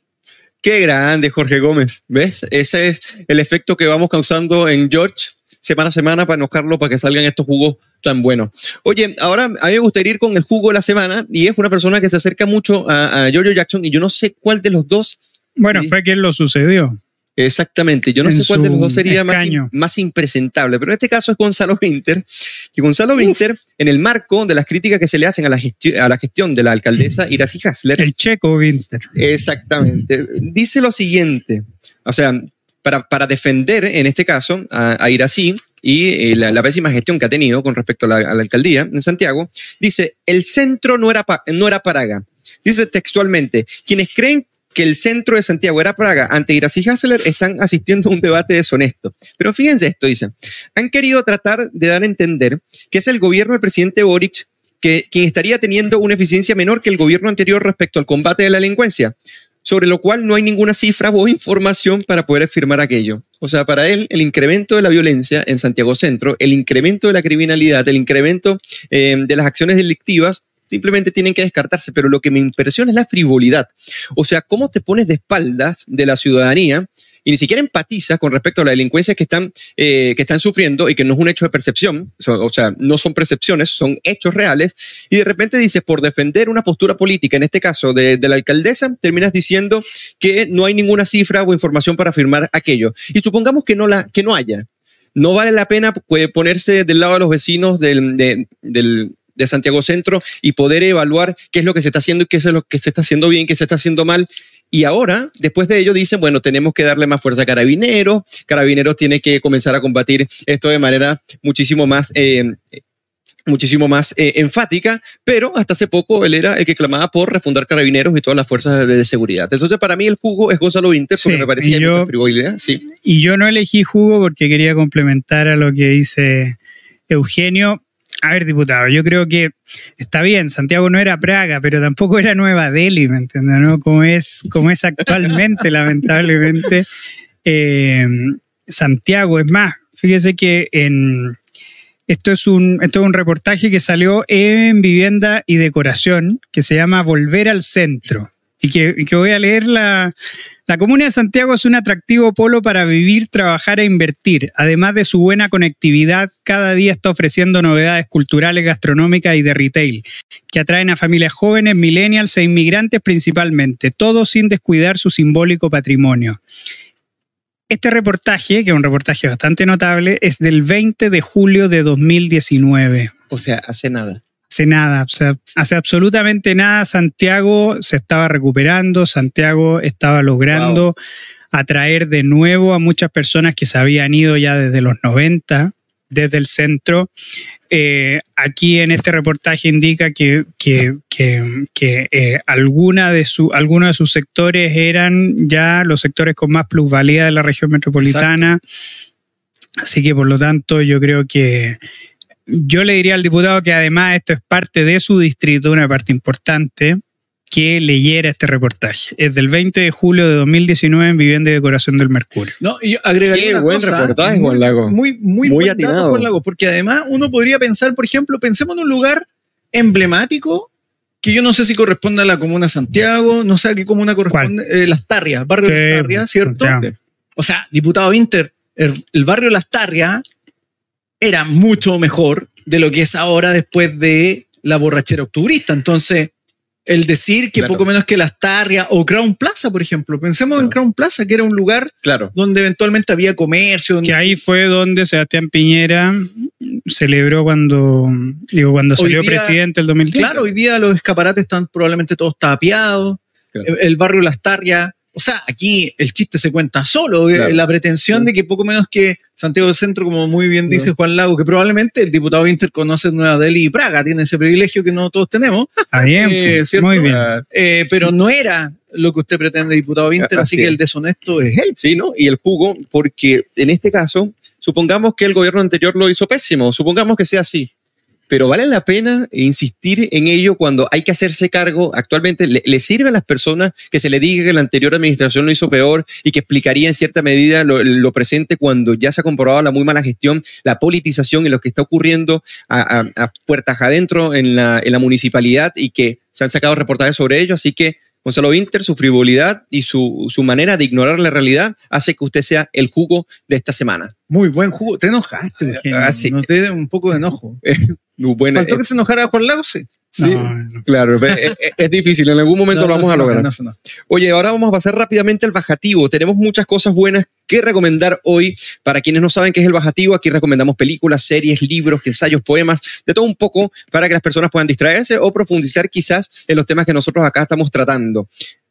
Qué grande, Jorge Gómez. ¿Ves? Ese es el efecto que vamos causando en George semana a semana para enojarlo para que salgan estos jugos tan buenos. Oye, ahora a mí me gustaría ir con el jugo de la semana y es una persona que se acerca mucho a, a Giorgio Jackson y yo no sé cuál de los dos.
Bueno, fue quien lo sucedió.
Exactamente, yo no sé cuál de los dos sería más, más, impresentable, pero en este caso es Gonzalo Winter. Y Gonzalo Winter, en el marco de las críticas que se le hacen a la, a la gestión de la alcaldesa Iracy Hasler.
El checo Winter.
Exactamente. Dice lo siguiente, o sea, para, para defender en este caso a, a Iracy y eh, la, pésima gestión que ha tenido con respecto a la, a la, alcaldía en Santiago, dice, el centro no era, no era Paraga. Dice textualmente, quienes creen que el centro de Santiago era Praga ante Iracy Hasler están asistiendo a un debate deshonesto. Pero fíjense esto, dice, han querido tratar de dar a entender que es el gobierno del presidente Boric que, quien estaría teniendo una eficiencia menor que el gobierno anterior respecto al combate de la delincuencia, sobre lo cual no hay ninguna cifra o información para poder afirmar aquello. O sea, para él, el incremento de la violencia en Santiago Centro, el incremento de la criminalidad, el incremento eh, de las acciones delictivas, simplemente tienen que descartarse, pero lo que me impresiona es la frivolidad. O sea, cómo te pones de espaldas de la ciudadanía y ni siquiera empatizas con respecto a la delincuencia que están, eh, que están sufriendo y que no es un hecho de percepción, o sea, no son percepciones, son hechos reales, y de repente dices, por defender una postura política, en este caso de, la alcaldesa, terminas diciendo que no hay ninguna cifra o información para afirmar aquello. Y supongamos que no, la, que no haya. No vale la pena ponerse del lado de los vecinos del, de, del de Santiago Centro y poder evaluar qué es lo que se está haciendo y qué es lo que se está haciendo bien, qué se está haciendo mal. Y ahora, después de ello, dicen, bueno, tenemos que darle más fuerza a Carabineros, Carabineros tiene que comenzar a combatir esto de manera muchísimo más... Eh, muchísimo más eh, enfática, pero hasta hace poco él era el que clamaba por refundar carabineros y todas las fuerzas de, de seguridad. Entonces, para mí el jugo es Gonzalo Winter, porque
Sí,
me parecía
yo-
mucha. Sí.
Y yo no elegí jugo porque quería complementar a lo que dice Eugenio. A ver, diputado, yo creo que está bien, Santiago no era Praga, pero tampoco era Nueva Delhi, ¿me entiendes? ¿no? Como, es, como es actualmente, lamentablemente, eh, Santiago. Es más, fíjese que en, esto, es un, esto es un reportaje que salió en Vivienda y Decoración, que se llama Volver al Centro, y que, que voy a leer la, la comuna de Santiago es un atractivo polo para vivir, trabajar e invertir. Además de su buena conectividad, cada día está ofreciendo novedades culturales, gastronómicas y de retail, que atraen a familias jóvenes, millennials e inmigrantes principalmente, todo sin descuidar su simbólico patrimonio. Este reportaje, que es un reportaje bastante notable, es del 20 de julio de 2019
O sea, hace nada.
Hace nada, o sea, hace absolutamente nada. Santiago se estaba recuperando, Santiago estaba logrando atraer de nuevo a muchas personas que se habían ido ya desde los 90, desde el centro. Eh, aquí en este reportaje indica que, que, que, que, eh, alguna de su, algunos de sus sectores eran ya los sectores con más plusvalía de la región metropolitana. Así que por lo tanto yo creo que yo le diría al diputado que además esto es parte de su distrito, una parte importante, que leyera este reportaje. Es del 20 de julio de 2019 en Vivienda y Decoración del Mercurio.
No, y yo agregaría
Qué
una
buen
cosa,
reportaje,
muy,
Juan Lago.
Muy, muy,
Muy
buen dato,
atinado.
Juan Lago, porque además uno podría pensar, por ejemplo, pensemos en un lugar emblemático que yo no sé si corresponde a la comuna Santiago, no sé a qué comuna corresponde, eh, Las Tarrias, barrio
Sí,
Las Tarrias, ¿cierto?
ya.
O sea, diputado Winter, el, el barrio Las Tarrias era mucho mejor de lo que es ahora después de la borrachera octubrista. Entonces, el decir que
Claro.
poco menos que Las Tarrias o Crown Plaza, por ejemplo. Pensemos en. Crown Plaza, que era un lugar
Claro.
donde eventualmente había comercio.
Que ahí fue donde Sebastián Piñera celebró cuando, digo, cuando salió
día-
presidente el 2005.
Claro, hoy día los escaparates están probablemente todos tapiados.
Claro.
El, el barrio Las Tarrias. O sea, aquí el chiste se cuenta solo. eh,
Claro.
La pretensión
Sí.
de que poco menos que Santiago del Centro, como muy bien dice. Juan Lago, que probablemente el diputado Inter conoce Nueva Delhi y Praga, tiene ese privilegio que no todos tenemos.
Está bien,
Eh, ¿cierto?
muy bien.
Ah,
Eh, pero no era lo que usted pretende, diputado Winter, así
Así
que el deshonesto es él.
Sí, ¿no? Y el jugo, porque en este caso, supongamos que el gobierno anterior lo hizo pésimo, supongamos que sea así. Pero vale la pena insistir en ello cuando hay que hacerse cargo. Actualmente le, le sirve a las personas que se le diga que la anterior administración lo hizo peor y que explicaría en cierta medida lo, lo presente cuando ya se ha comprobado la muy mala gestión, la politización y lo que está ocurriendo a, a- a puertas adentro en la, en la municipalidad y que se han sacado reportajes sobre ello. Así que Gonzalo Winter, su frivolidad y su, su manera de ignorar la realidad hace que usted sea el jugo de esta semana.
Muy buen jugo. Te enojaste, Eugenio.
Ah, sí.
Noté un poco de enojo.
Bueno,
Faltó
eh,
que se enojara Juan Lago, sí.
sí,
No, no.
claro, es, difícil, en algún momento
No,
lo vamos
no
a lograr. Oye, ahora vamos a pasar rápidamente al bajativo. Tenemos muchas cosas buenas que recomendar hoy. Para quienes no saben qué es el bajativo, aquí recomendamos películas, series, libros, ensayos, poemas, de todo un poco para que las personas puedan distraerse o profundizar quizás en los temas que nosotros acá estamos tratando.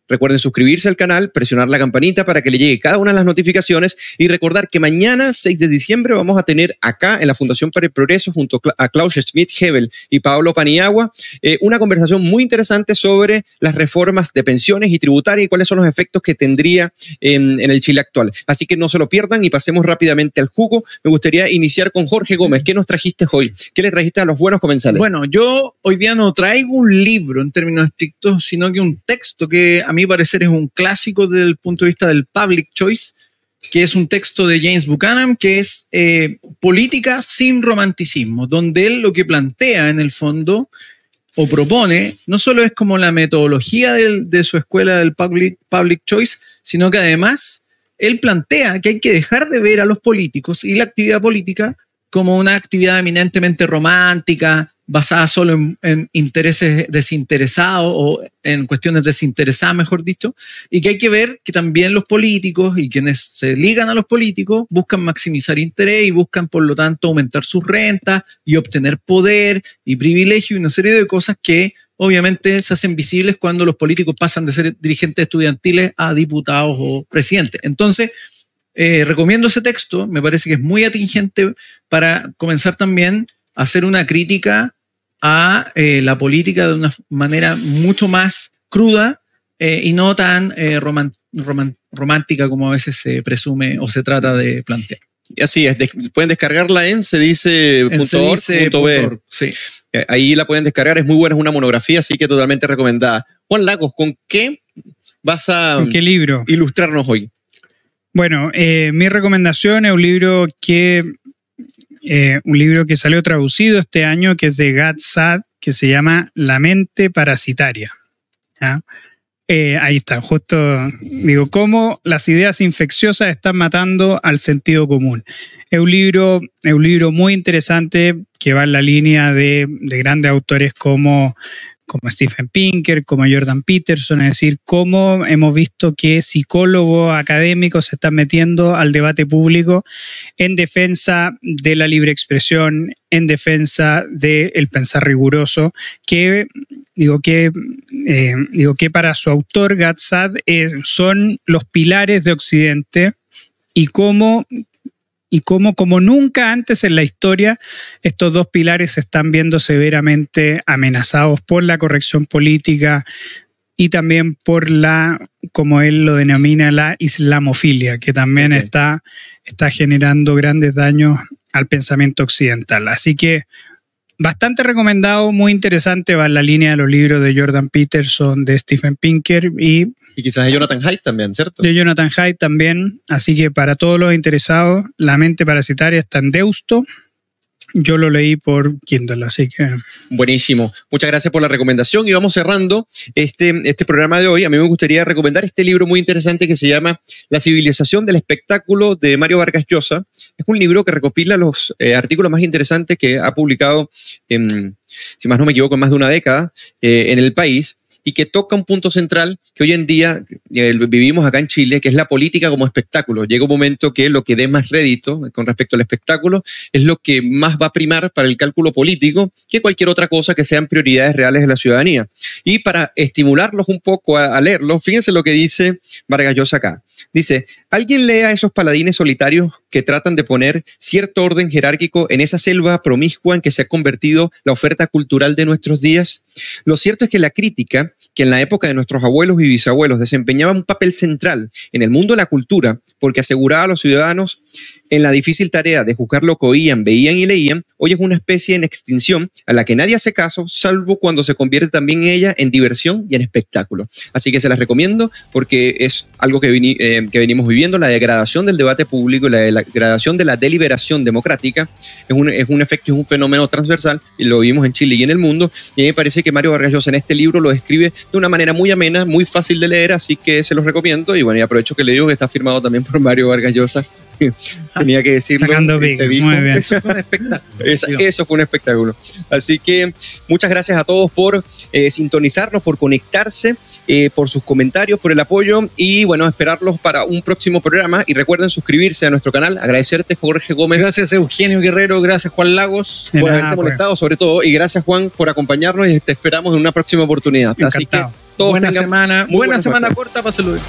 Recuerden suscribirse al canal, presionar la campanita para que le llegue cada una de las notificaciones y recordar que mañana, 6 de diciembre, vamos a tener acá en la Fundación para el Progreso, junto a Klaus Schmidt-Hebel y Pablo Paniagua, eh, una conversación muy interesante sobre las reformas de pensiones y tributarias y cuáles son los efectos que tendría en, en el Chile actual. Así que no se lo pierdan y pasemos rápidamente al jugo. Me gustaría iniciar con Jorge Gómez. ¿Qué nos trajiste hoy? ¿Qué le trajiste a los buenos comensales?
Bueno, yo hoy día no traigo un libro en términos estrictos, sino que un texto que a mi parecer es un clásico desde el punto de vista del public choice, que es un texto de James Buchanan, que es eh, Política sin romanticismo, donde él lo que plantea en el fondo o propone no solo es como la metodología de su escuela del public, public choice, sino que además él plantea que hay que dejar de ver a los políticos y la actividad política como una actividad eminentemente romántica, basada solo en, intereses desinteresados o en cuestiones desinteresadas, mejor dicho, y que hay que ver que también los políticos y quienes se ligan a los políticos buscan maximizar interés y buscan, por lo tanto, aumentar sus rentas y obtener poder y privilegio y una serie de cosas que obviamente se hacen visibles cuando los políticos pasan de ser dirigentes estudiantiles a diputados o presidentes. Entonces, eh, recomiendo ese texto, me parece que es muy atingente para comenzar también hacer una crítica a eh, la política de una manera mucho más cruda eh, y no tan eh, romántica como a veces se presume o se trata de plantear.
Así es, de- pueden descargarla en se dice
sí.
Ahí la pueden descargar, es muy buena, es una monografía, así que totalmente recomendada. Juan Lagos, ¿con qué vas a
¿Con qué libro?
ilustrarnos hoy?
Bueno, eh, mi recomendación es un libro que eh, un libro que salió traducido este año, que es de Gad Sad, que se llama La mente parasitaria. Eh, ahí está, justo digo, cómo las ideas infecciosas están matando al sentido común. Es un libro, es un libro muy interesante que va en la línea de grandes autores como como Stephen Pinker, como Jordan Peterson, es decir, cómo hemos visto que psicólogos académicos se están metiendo al debate público en defensa de la libre expresión, en defensa del pensar riguroso, que digo que, eh, digo que para su autor, Gatsad, eh, son los pilares de Occidente y cómo y cómo, como nunca antes en la historia, estos dos pilares se están viendo severamente amenazados por la corrección política y también por la, como él lo denomina, la islamofilia, que también está, está generando grandes daños al pensamiento occidental. Así que bastante recomendado, muy interesante, va en la línea de los libros de Jordan Peterson, de Stephen Pinker y
Y quizás de Jonathan Haidt también, ¿cierto?
de Jonathan Haidt también. Así que para todos los interesados, La mente parasitaria está en Deusto. Yo lo leí por Kindle, así que
Buenísimo. Muchas gracias por la recomendación y vamos cerrando este, este programa de hoy. A mí me gustaría recomendar este libro muy interesante que se llama La civilización del espectáculo de Mario Vargas Llosa. Es un libro que recopila los eh, artículos más interesantes que ha publicado, en, si más no me equivoco, en más de una década eh, en el país. Y que toca un punto central que hoy en día eh, vivimos acá en Chile, que es la política como espectáculo. Llega un momento que lo que dé más rédito con respecto al espectáculo es lo que más va a primar para el cálculo político que cualquier otra cosa que sean prioridades reales de la ciudadanía. Y para estimularlos un poco a, a leerlo, fíjense lo que dice Vargas Llosa acá. Dice, ¿alguien lee a esos paladines solitarios que tratan de poner cierto orden jerárquico en esa selva promiscua en que se ha convertido la oferta cultural de nuestros días? Lo cierto es que la crítica, que en la época de nuestros abuelos y bisabuelos desempeñaba un papel central en el mundo de la cultura, porque aseguraba a los ciudadanos en la difícil tarea de juzgar lo que oían, veían y leían, hoy es una especie en extinción a la que nadie hace caso, salvo cuando se convierte también ella en diversión y en espectáculo. Así que se las recomiendo porque es algo que, eh, que venimos viviendo, la degradación del debate público, la, degradación de la deliberación democrática, es un, es un efecto, es un fenómeno transversal y lo vimos en Chile y en el mundo. Y me parece que Mario Vargas Llosa en este libro lo escribe de una manera muy amena, muy fácil de leer, así que se los recomiendo. Y bueno, y aprovecho que le digo que está firmado también por Mario Vargas Llosa tenía que decirlo.
Eso fue un
espectáculo. eso fue un espectáculo. Así que muchas gracias a todos por eh, sintonizarnos, por conectarse, eh, por sus comentarios, por el apoyo y bueno, esperarlos para un próximo programa. Y recuerden suscribirse a nuestro canal. Agradecerte, Jorge Gómez.
Gracias, Eugenio Guerrero. Gracias, Juan Lagos,
por haberte molestado, pues. sobre todo. Y gracias, Juan, por acompañarnos y te esperamos en una próxima oportunidad. Así que
todos buena semana, buena, semana corta para saludar.